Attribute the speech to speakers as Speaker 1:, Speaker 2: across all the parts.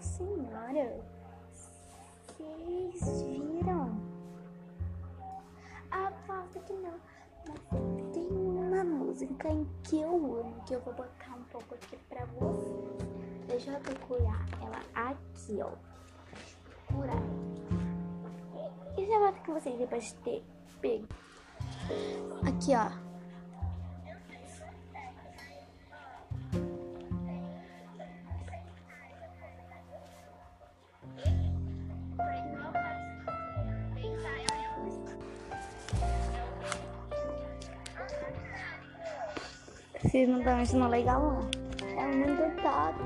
Speaker 1: senhora! Vocês viram? Aposto que não. Mas tem uma música em que eu amo, que eu vou botar um pouco aqui pra vocês. Deixa eu procurar ela aqui, ó. Procurar. E se eu que vocês depois de ter pego? Aqui, ó. Vocês não estão achando legal, não? É muito top.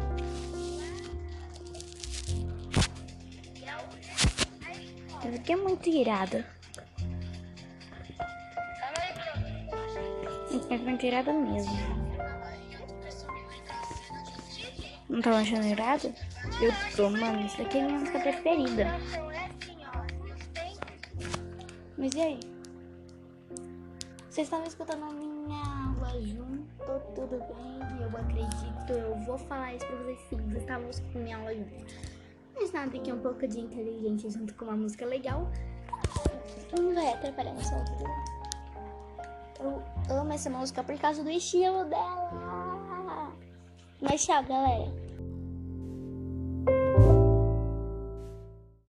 Speaker 1: Isso aqui é muito irado. É muito irado mesmo. Não tá achando irado? Eu tô, mano. Isso aqui é minha música preferida. Mas e aí? Vocês estão escutando a minha aula junto? Tudo bem? Eu acredito. Eu vou falar isso pra vocês sim. Vocês estavam escutando minha aula junto. Mas nada que um pouco de inteligência junto com uma música legal não vai atrapalhar nossa aula. Eu amo essa música por causa do estilo dela. Mas tchau, galera.